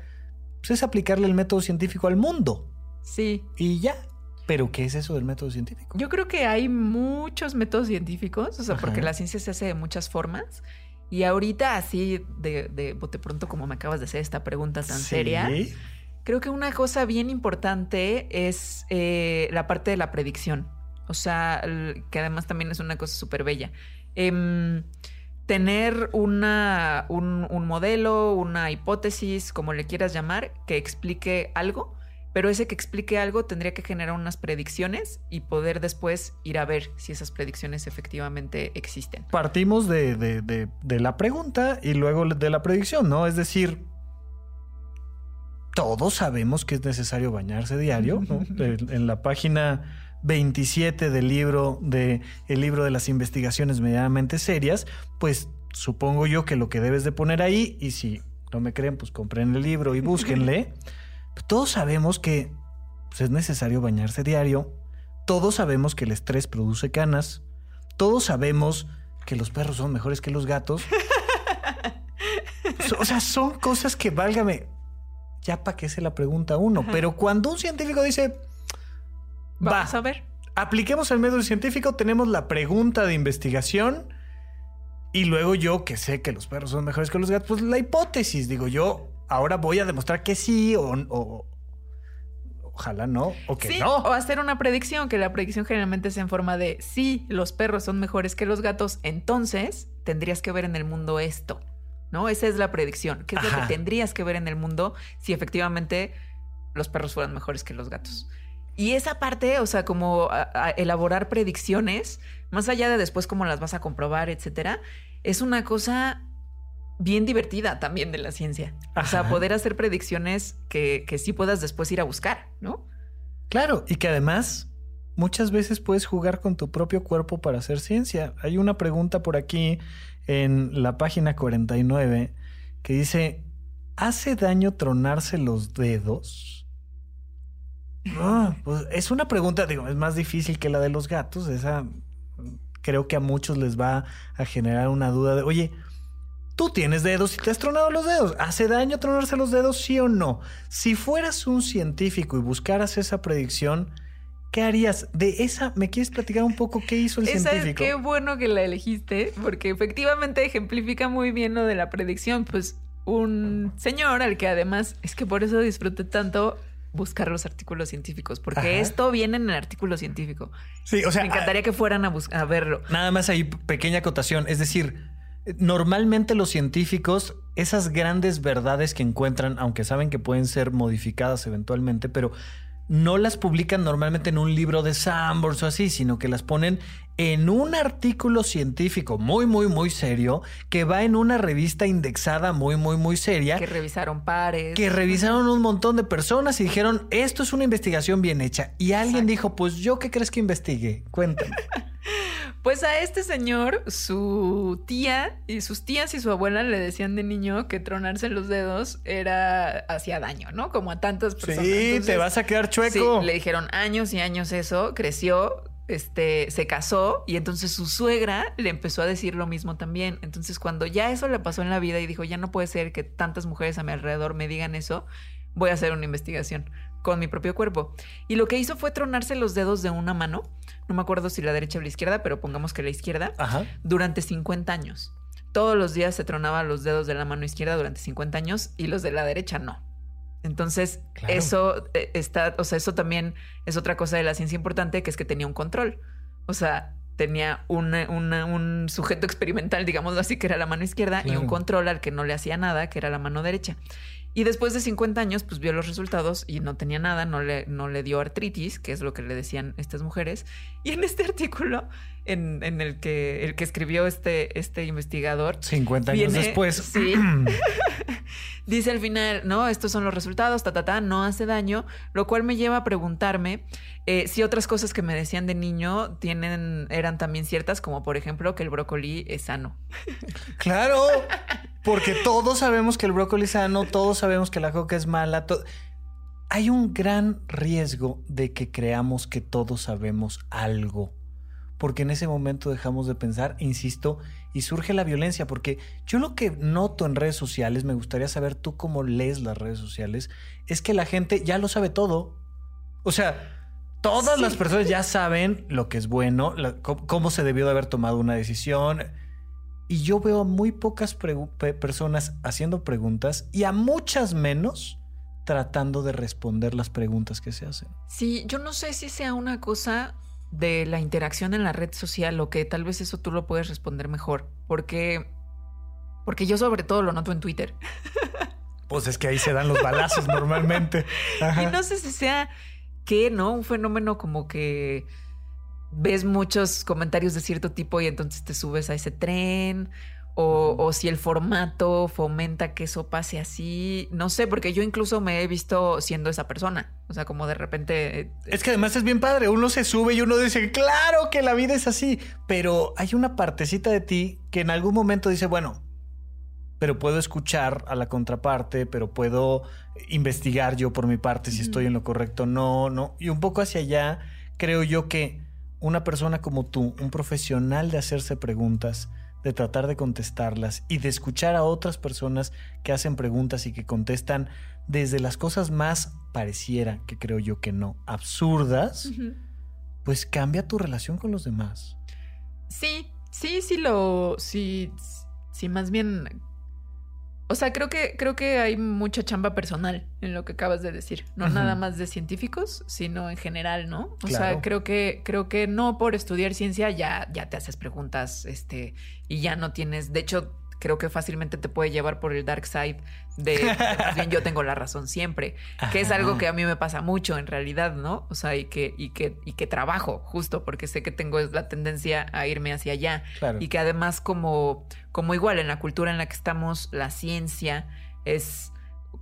A: pues es aplicarle el método científico al mundo.
B: Sí.
A: Y ya. Pero, ¿qué es eso del método científico?
B: Yo creo que hay muchos métodos científicos, o sea, porque la ciencia se hace de muchas formas. Y ahorita, así de, de bote pronto, como me acabas de hacer esta pregunta tan seria, creo que una cosa bien importante es eh, la parte de la predicción. O sea, que además también es una cosa súper bella. Em, tener una, un, un, modelo, una hipótesis, como le quieras llamar, que explique algo pero ese que explique algo tendría que generar unas predicciones y poder después ir a ver si esas predicciones efectivamente existen.
A: Partimos de, la pregunta y luego de la predicción, ¿no? Es decir, todos sabemos que es necesario bañarse diario, ¿no? <laughs> en la página 27 del libro de el libro de las investigaciones medianamente serias, pues supongo yo que lo que debes de poner ahí y si no me creen, pues compren el libro y búsquenle. <laughs> Todos sabemos que pues, es necesario bañarse diario. Todos sabemos que el estrés produce canas. Todos sabemos que los perros son mejores que los gatos. <laughs> o sea, son cosas que, válgame, ya para qué se la pregunta uno. Pero cuando un científico dice,
B: vamos a ver.
A: Apliquemos el método científico, tenemos la pregunta de investigación. Y luego yo, que sé que los perros son mejores que los gatos, pues la hipótesis, digo yo, ahora voy a demostrar que sí o, ojalá no o que no.
B: O hacer una predicción, que la predicción generalmente es en forma de sí, los perros son mejores que los gatos, entonces tendrías que ver en el mundo esto. ¿No? Esa es la predicción. ¿Qué es lo que tendrías que ver en el mundo si efectivamente los perros fueran mejores que los gatos? Y esa parte, o sea, como elaborar predicciones, más allá de después cómo las vas a comprobar, etcétera, es una cosa bien divertida también de la ciencia. O sea, poder hacer predicciones que, que sí puedas después ir a buscar, ¿no?
A: Claro, y que además muchas veces puedes jugar con tu propio cuerpo para hacer ciencia. Hay una pregunta por aquí en la página 49 que dice, ¿hace daño tronarse los dedos? pues es una pregunta, digo, es más difícil que la de los gatos. Esa creo que a muchos les va a generar una duda de, oye, tú tienes dedos y te has tronado los dedos. ¿Hace daño tronarse los dedos, sí o no? Si fueras un científico y buscaras esa predicción, ¿qué harías? De esa, ¿me quieres platicar un poco qué hizo el esa científico?
B: Es, qué bueno que la elegiste, porque efectivamente ejemplifica muy bien lo de la predicción. Pues un señor al que además, es que por eso disfruté tanto buscar los artículos científicos, porque esto viene en el artículo científico.
A: Sí, o sea,
B: me encantaría ah, que fueran a, a verlo.
A: Nada más ahí, pequeña acotación, es decir, normalmente los científicos, esas grandes verdades que encuentran, aunque saben que pueden ser modificadas eventualmente, pero no las publican normalmente en un libro de Sambors o así, sino que las ponen en un artículo científico muy, muy, muy serio, que va en una revista indexada muy, muy, muy seria.
B: Que revisaron pares.
A: Que revisaron un montón de personas y dijeron, esto es una investigación bien hecha. Y alguien dijo, pues yo qué crees que investigue? Cuéntame. <laughs>
B: Pues a este señor, su tía y sus tías y su abuela le decían de niño que tronarse los dedos era hacía daño, ¿no? Como a tantas personas.
A: Sí, te vas a quedar chueco.
B: Sí, le dijeron años y años eso, creció, este, se casó y entonces su suegra le empezó a decir lo mismo también. Entonces cuando ya eso le pasó en la vida y dijo, ya no puede ser que tantas mujeres a mi alrededor me digan eso, voy a hacer una investigación con mi propio cuerpo. Y lo que hizo fue tronarse los dedos de una mano, no me acuerdo si la derecha o la izquierda, pero pongamos que la izquierda, durante 50 años. Todos los días se tronaba los dedos de la mano izquierda durante 50 años y los de la derecha no. Entonces, eso eh, está, o sea, eso también es otra cosa de la ciencia importante, que es que tenía un control. O sea, tenía un sujeto experimental, digámoslo así, que era la mano izquierda, y un control al que no le hacía nada, que era la mano derecha. Y después de 50 años, pues vio los resultados y no tenía nada, no le, no le dio artritis, que es lo que le decían estas mujeres. Y en este <laughs> artículo, en, en el, que, el que escribió este, este investigador...
A: 50 años después.
B: Sí. <clears throat> dice al final, no, estos son los resultados, ta, ta, ta, no hace daño, lo cual me lleva a preguntarme eh, si otras cosas que me decían de niño tienen, eran también ciertas, como por ejemplo que el brócoli es sano. <laughs>
A: Claro. Porque todos sabemos que el brócoli es sano, todos sabemos que la coca es mala. Hay un gran riesgo de que creamos que todos sabemos algo. Porque en ese momento dejamos de pensar, insisto, y surge la violencia. Porque yo lo que noto en redes sociales, me gustaría saber tú cómo lees las redes sociales, es que la gente ya lo sabe todo. O sea, todas las personas ya saben lo que es bueno, cómo se debió de haber tomado una decisión y yo veo a muy pocas personas haciendo preguntas y a muchas menos tratando de responder las preguntas que se hacen.
B: Sí, yo no sé si sea una cosa de la interacción en la red social o que tal vez eso tú lo puedes responder mejor, porque porque yo sobre todo lo noto en Twitter. <laughs>
A: Pues es que ahí se dan los balazos normalmente. <laughs>
B: Y no sé si sea que, ¿no? Un fenómeno como que ves muchos comentarios de cierto tipo y entonces te subes a ese tren. O, si el formato fomenta que eso pase así. No sé, porque yo incluso me he visto siendo esa persona. O sea, como de repente.
A: Eh, es que además es bien padre. Uno se sube y uno dice, claro que la vida es así. Pero hay una partecita de ti que en algún momento dice, bueno, pero puedo escuchar a la contraparte, pero puedo investigar yo por mi parte si estoy en lo correcto. No, no. Y un poco hacia allá, creo yo que una persona como tú, un profesional de hacerse preguntas, de tratar de contestarlas y de escuchar a otras personas que hacen preguntas y que contestan desde las cosas más pareciera, que creo yo que no, absurdas, pues cambia tu relación con los demás.
B: Sí, sí, sí lo, sí, sí, más bien o sea, creo que, creo que hay mucha chamba personal en lo que acabas de decir. No nada más de científicos, sino en general, ¿no? O sea, creo que, creo que no por estudiar ciencia ya, ya te haces preguntas, este, y ya no tienes. De hecho, creo que fácilmente te puede llevar por el dark side de, de más bien yo tengo la razón siempre, que es algo que a mí me pasa mucho en realidad, ¿no? O sea, y que, y que, y que trabajo justo porque sé que tengo la tendencia a irme hacia allá.
A: Claro.
B: Y que además como, como igual en la cultura en la que estamos, la ciencia es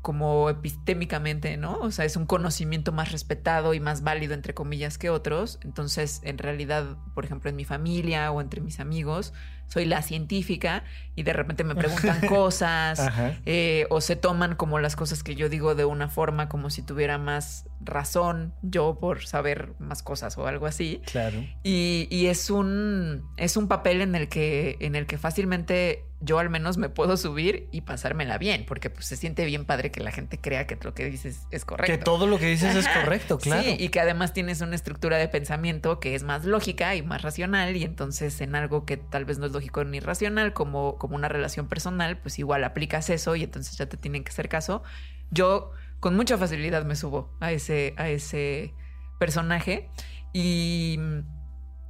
B: como epistémicamente, ¿no? O sea, es un conocimiento más respetado y más válido, entre comillas, que otros. Entonces, en realidad, por ejemplo, en mi familia o entre mis amigos, soy la científica y de repente me <laughs> preguntan cosas eh, o se toman como las cosas que yo digo de una forma como si tuviera más razón yo por saber más cosas o algo así.
A: Claro.
B: Y, y es un es un papel en el que en el que fácilmente yo al menos me puedo subir y pasármela bien, porque pues se siente bien padre que la gente crea que lo que dices es correcto.
A: Que todo lo que dices es correcto, claro.
B: Sí, y que además tienes una estructura de pensamiento que es más lógica y más racional, y entonces en algo que tal vez no es lógico ni racional, como, como una relación personal, pues igual aplicas eso y entonces ya te tienen que hacer caso. Yo con mucha facilidad me subo a ese, a ese personaje y,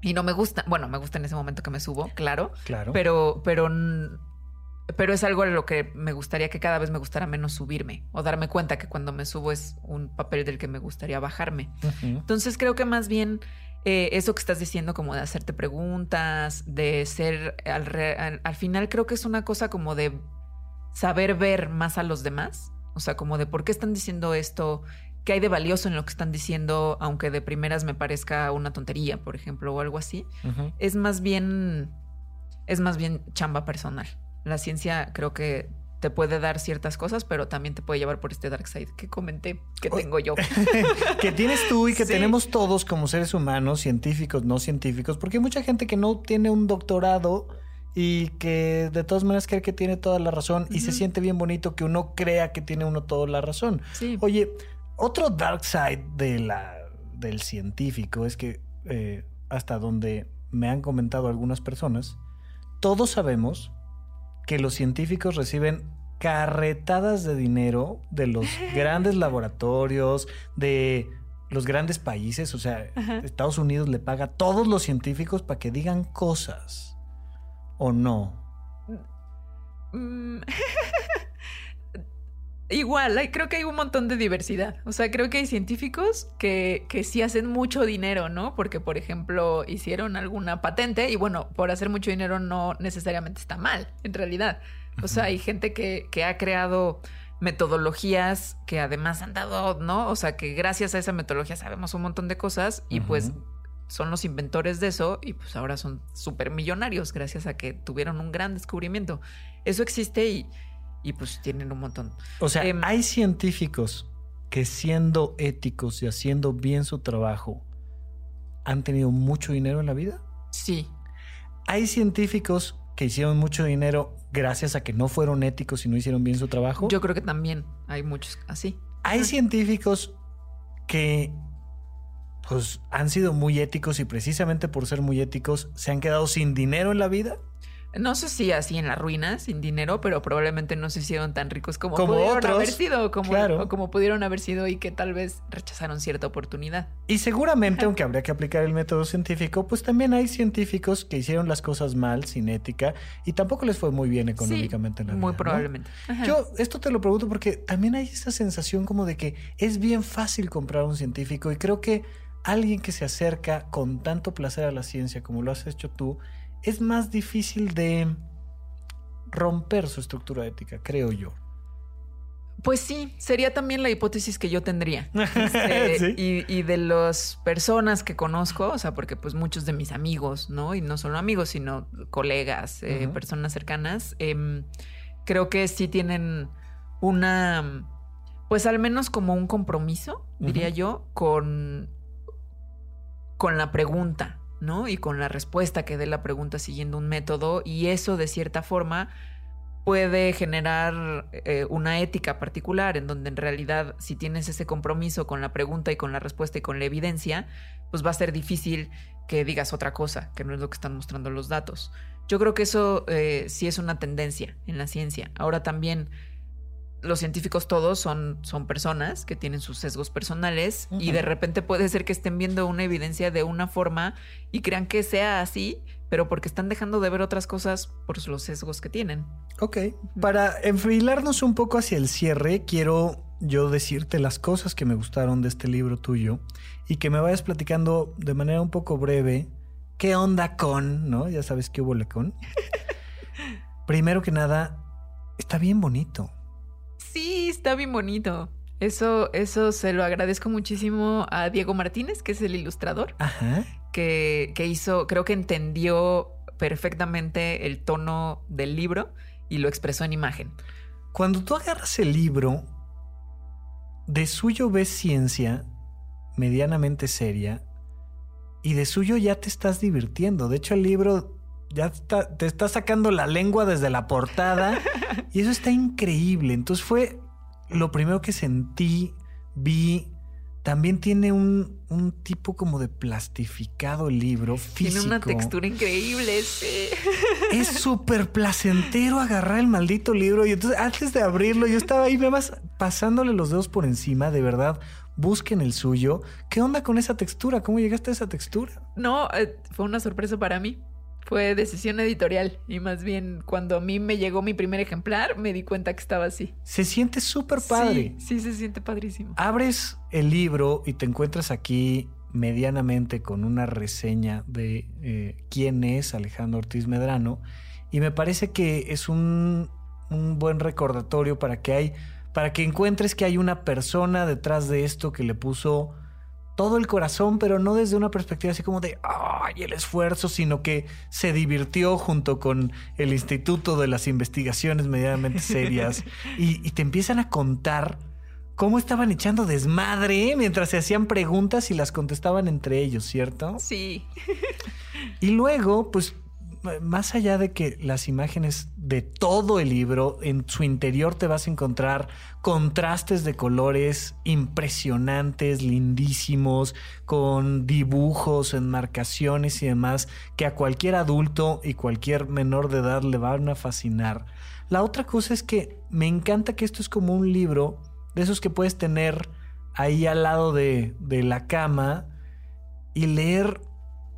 B: y no me gusta, bueno, me gusta en ese momento que me subo, claro,
A: Claro.
B: pero, pero, pero es algo a lo que me gustaría que cada vez me gustara menos subirme o darme cuenta que cuando me subo es un papel del que me gustaría bajarme. Entonces creo que más bien eh, eso que estás diciendo como de hacerte preguntas, de ser al, re- al, al final creo que es una cosa como de saber ver más a los demás, o sea, como de por qué están diciendo esto, qué hay de valioso en lo que están diciendo, aunque de primeras me parezca una tontería, por ejemplo, o algo así. Es más bien es más bien chamba personal. La ciencia creo que te puede dar ciertas cosas, pero también te puede llevar por este dark side que comenté que tengo yo. <laughs>
A: que tienes tú y que
B: Sí.
A: tenemos todos como seres humanos, científicos, no científicos, porque hay mucha gente que no tiene un doctorado y que de todas maneras cree que tiene toda la razón y se siente bien bonito que uno crea que tiene uno toda la razón.
B: Sí.
A: Oye, otro dark side de la, del científico es que eh, hasta donde me han comentado algunas personas, todos sabemos que los científicos reciben carretadas de dinero de los <laughs> grandes laboratorios, de los grandes países, o sea,
B: Ajá.
A: Estados Unidos le paga a todos los científicos para que digan cosas. ¿O no?
B: Mm. <laughs> Igual, hay- creo que hay un montón de diversidad. O sea, creo que hay científicos que, que sí hacen mucho dinero, ¿no? Porque, por ejemplo, hicieron alguna patente y bueno, por hacer mucho dinero no necesariamente está mal, en realidad. O sea, hay gente que, que ha creado metodologías que además han dado, ¿no? O sea, que gracias a esa metodología sabemos un montón de cosas y pues son los inventores de eso y pues ahora son súper millonarios gracias a que tuvieron un gran descubrimiento. Eso existe y, y pues tienen un montón.
A: O sea,
B: Em,
A: hay científicos que siendo éticos y haciendo bien su trabajo han tenido mucho dinero en la vida.
B: Sí,
A: Hay científicos que hicieron mucho dinero gracias a que no fueron éticos y no hicieron bien su trabajo.
B: yo creo que también hay muchos así.
A: Hay científicos que pues han sido muy éticos y precisamente por ser muy éticos se han quedado sin dinero en la vida.
B: No sé si así en la ruina, sin dinero, pero probablemente no se hicieron tan ricos como,
A: Como
B: pudieron
A: otros,
B: haber sido, como,
A: claro.
B: o como pudieron haber sido y que tal vez rechazaron cierta oportunidad.
A: Y seguramente, aunque habría que aplicar el método científico, pues también hay científicos que hicieron las cosas mal, sin ética, y tampoco les fue muy bien económicamente en la vida.
B: Muy probablemente.
A: Yo esto te lo pregunto porque también hay esa sensación como de que es bien fácil comprar un científico y creo que alguien que se acerca con tanto placer a la ciencia como lo has hecho tú, es más difícil de romper su estructura ética, creo yo.
B: Pues sí, sería también la hipótesis que yo tendría. <laughs> Este,
A: Sí.
B: y, y de las personas que conozco, o sea, porque pues muchos de mis amigos, ¿no? Y no solo amigos, sino colegas, eh, personas cercanas, em, creo que sí tienen una, pues al menos como un compromiso, diría yo, con, con la pregunta, ¿no? Y con la respuesta que dé la pregunta siguiendo un método. Y eso de cierta forma puede generar eh, una ética particular en donde en realidad si tienes ese compromiso con la pregunta y con la respuesta y con la evidencia, pues va a ser difícil que digas otra cosa, que no es lo que están mostrando los datos. Yo creo que eso eh, sí es una tendencia en la ciencia. Ahora también los científicos todos son, son personas que tienen sus sesgos personales y de repente puede ser que estén viendo una evidencia de una forma y crean que sea así, pero porque están dejando de ver otras cosas por los sesgos que tienen.
A: Ok, para enfilarnos un poco hacia el cierre, quiero yo decirte las cosas que me gustaron de este libro tuyo y que me vayas platicando de manera un poco breve qué onda con, ¿no? Ya sabes qué hubo con. <laughs> Primero que nada, está bien bonito.
B: Está bien bonito. Eso, eso se lo agradezco muchísimo a Diego Martínez, que es el ilustrador.
A: Ajá
B: que, hizo, creo que entendió perfectamente el tono del libro y lo expresó en imagen.
A: Cuando tú agarras el libro, de suyo ves ciencia medianamente seria y de suyo ya te estás divirtiendo. De hecho, el libro ya te está sacando la lengua desde la portada <laughs> y eso está increíble. Entonces fue lo primero que sentí, vi, también tiene un, tipo como de plastificado libro físico.
B: Tiene una textura increíble, sí. <laughs>
A: Es súper placentero agarrar el maldito libro. Y entonces, antes de abrirlo, yo estaba ahí, más pasándole los dedos por encima, de verdad. Busquen el suyo. ¿Qué onda con esa textura? ¿Cómo llegaste a esa textura?
B: No, eh, fue una sorpresa para mí. Fue decisión editorial y más bien cuando a mí me llegó mi primer ejemplar me di cuenta que estaba así.
A: Se siente súper padre.
B: Sí, sí, se siente padrísimo.
A: Abres el libro y te encuentras aquí medianamente con una reseña de eh, quién es Alejandro Ortiz Medrano y me parece que es un, un buen recordatorio para que hay para que encuentres que hay una persona detrás de esto que le puso todo el corazón, pero no desde una perspectiva así como de, ay, el esfuerzo, sino que se divirtió junto con el Instituto de las Investigaciones Medianamente <laughs> Serias y, te empiezan a contar cómo estaban echando desmadre mientras se hacían preguntas y las contestaban entre ellos, ¿cierto?
B: Sí.
A: Y luego, pues más allá de que las imágenes de todo el libro, en su interior te vas a encontrar contrastes de colores impresionantes, lindísimos, con dibujos, enmarcaciones y demás, que a cualquier adulto y cualquier menor de edad le van a fascinar. La otra cosa es que me encanta que esto es como un libro de esos que puedes tener ahí al lado de, de la cama y leer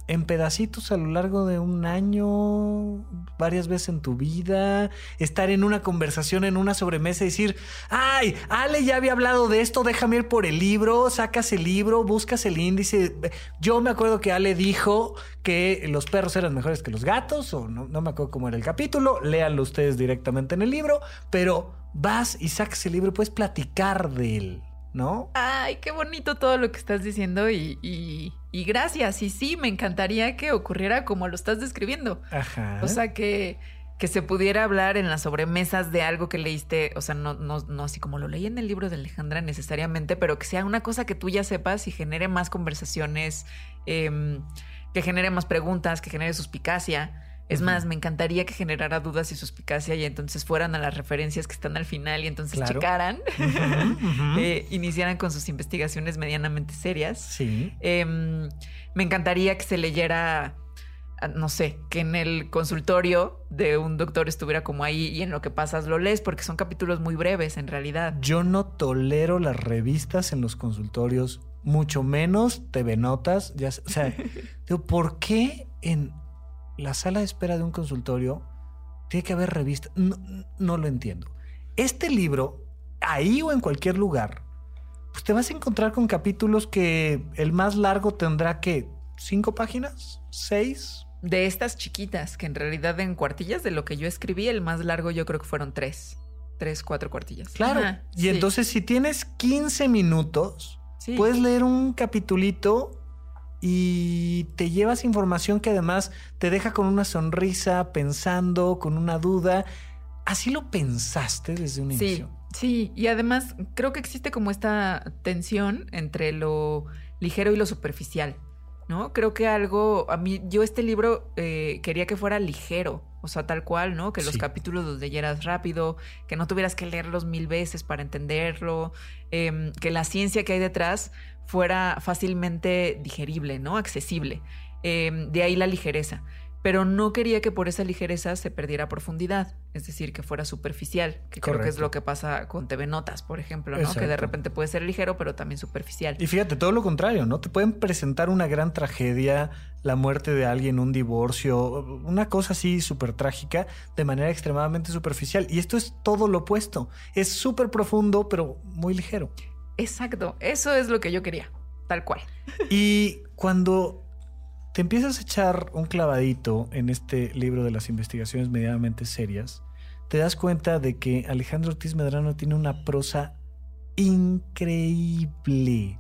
A: en pedacitos a lo largo de un año, varias veces en tu vida, estar en una conversación, en una sobremesa y decir, ay, Ale ya había hablado de esto, déjame ir por el libro, sacas el libro, buscas el índice. Yo me acuerdo que Ale dijo que los perros eran mejores que los gatos, o no, no me acuerdo cómo era el capítulo, léanlo ustedes directamente en el libro, pero vas y sacas el libro puedes platicar de él. ¿No?
B: Ay, qué bonito todo lo que estás diciendo y, y, gracias. Y sí, me encantaría que ocurriera como lo estás describiendo.
A: Ajá.
B: O sea, que, que se pudiera hablar en las sobremesas de algo que leíste, o sea, no, no, no así como lo leí en el libro de Alejandra necesariamente, pero que sea una cosa que tú ya sepas y genere más conversaciones, em, que genere más preguntas, que genere suspicacia. Es más, me encantaría que generara dudas y suspicacia y entonces fueran a las referencias que están al final y entonces checaran, <laughs> eh, iniciaran con sus investigaciones medianamente serias.
A: Sí.
B: Em, me encantaría que se leyera, ah, no sé, que en el consultorio de un doctor estuviera como ahí y en lo que pasas lo lees porque son capítulos muy breves en realidad.
A: Yo no tolero las revistas en los consultorios, mucho menos TV Notas. Ya, o sea, <laughs> ¿por qué en la sala de espera de un consultorio tiene que haber revista. No, lo entiendo. Este libro, ahí o en cualquier lugar, pues te vas a encontrar con capítulos que el más largo tendrá que cinco páginas, seis.
B: De estas chiquitas, que en realidad en cuartillas de lo que yo escribí, el más largo yo creo que fueron tres. Tres, cuatro cuartillas.
A: Claro. y entonces si tienes 15 minutos, puedes leer un capitulito y te llevas información que además te deja con una sonrisa, pensando, con una duda. ¿Así lo pensaste desde un inicio?
B: Sí, y además creo que existe como esta tensión entre lo ligero y lo superficial, ¿no? Creo que algo, a mí, yo este libro eh, quería que fuera ligero, o sea, tal cual, ¿no? Que los capítulos los leyeras rápido, que no tuvieras que leerlos mil veces para entenderlo, em, que la ciencia que hay detrás fuera fácilmente digerible, ¿no? Accesible. Em, de ahí la ligereza. Pero no quería que por esa ligereza se perdiera profundidad, es decir, que fuera superficial, que creo que es lo que pasa con TV Notas, por ejemplo, ¿no? Que de repente puede ser ligero, pero también superficial.
A: Y fíjate, todo lo contrario, ¿no? Te pueden presentar una gran tragedia, la muerte de alguien, un divorcio, una cosa así súper trágica, de manera extremadamente superficial. Y esto es todo lo opuesto. Es súper profundo, pero muy ligero.
B: Exacto, eso es lo que yo quería, tal cual.
A: Y cuando te empiezas a echar un clavadito en este libro de las investigaciones medianamente serias, te das cuenta de que Alejandro Ortiz Medrano tiene una prosa increíble.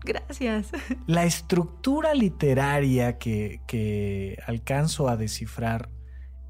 B: Gracias. <laughs>
A: La estructura literaria que, que, alcanzo a descifrar,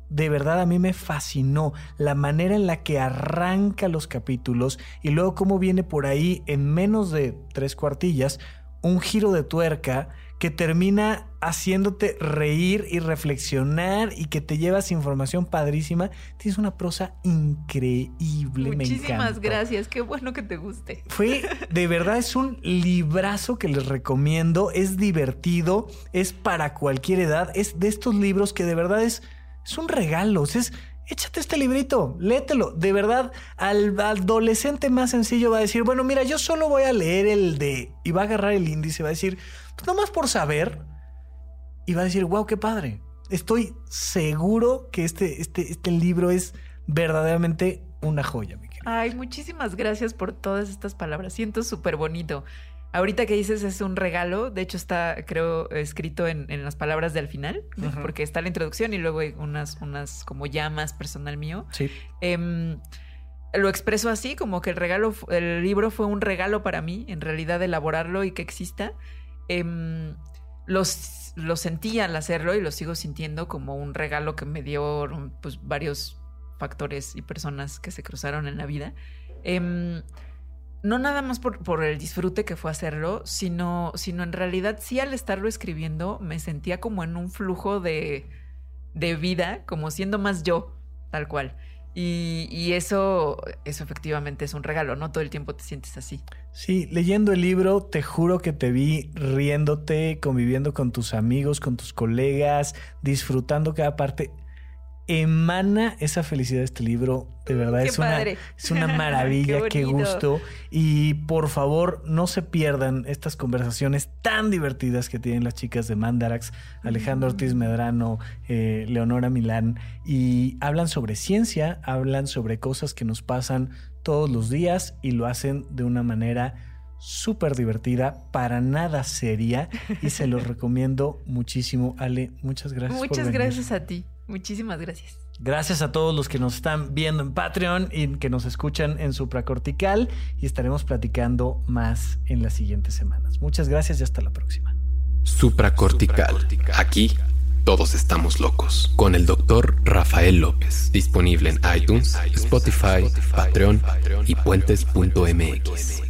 A: de verdad a mí me fascinó. La manera en la que arranca los capítulos y luego cómo viene por ahí en menos de tres cuartillas un giro de tuerca que termina haciéndote reír y reflexionar y que te llevas información padrísima. Tienes una prosa increíble.
B: Muchísimas gracias, qué bueno que te guste.
A: Fue, de verdad, es un librazo que les recomiendo. Es divertido, es para cualquier edad. Es de estos libros que de verdad es, es un regalo. Es, échate este librito, léetelo. De verdad, al adolescente más sencillo va a decir, bueno, mira, yo solo voy a leer el de... Y va a agarrar el índice, va a decir, nomás por saber. Y va a decir, wow, qué padre. Estoy seguro que este, este, este libro es verdaderamente una joya, mi
B: Ay, muchísimas gracias por todas estas palabras. Siento súper bonito. Ahorita que dices es un regalo, de hecho está, creo, escrito en, las palabras del final, porque está la introducción y luego hay unas, unas como llamas personal mío.
A: Sí.
B: Em, lo expreso así, como que el regalo, el libro fue un regalo para mí, en realidad elaborarlo y que exista. Em, los, lo sentí al hacerlo y lo sigo sintiendo como un regalo que me dio pues, varios factores y personas que se cruzaron en la vida. Em, no nada más por, el disfrute que fue hacerlo, sino, sino en realidad sí al estarlo escribiendo me sentía como en un flujo de, de vida, como siendo más yo, tal cual. Y, y, eso, eso efectivamente es un regalo, no todo el tiempo te sientes así.
A: Sí, leyendo el libro, te juro que te vi riéndote, conviviendo con tus amigos, con tus colegas, disfrutando cada parte emana esa felicidad de este libro. De verdad, es una, es una, <laughs> maravilla, qué, gusto. Y por favor, no se pierdan estas conversaciones tan divertidas que tienen las chicas de Mandarax, Alejandro Ortiz Medrano, eh, Leonora Milán, y hablan sobre ciencia, hablan sobre cosas que nos pasan todos los días y lo hacen de una manera súper divertida, para nada seria, y se los <laughs> recomiendo muchísimo. Ale, muchas gracias.
B: Muchas gracias a ti. Muchísimas gracias.
A: Gracias a todos los que nos están viendo en Patreon y que nos escuchan en Supracortical y estaremos platicando más en las siguientes semanas. Muchas gracias y hasta la próxima.
C: Supracortical. Aquí todos estamos locos. Con el doctor Rafael López. Disponible en iTunes, Spotify, Patreon y puentes.mx.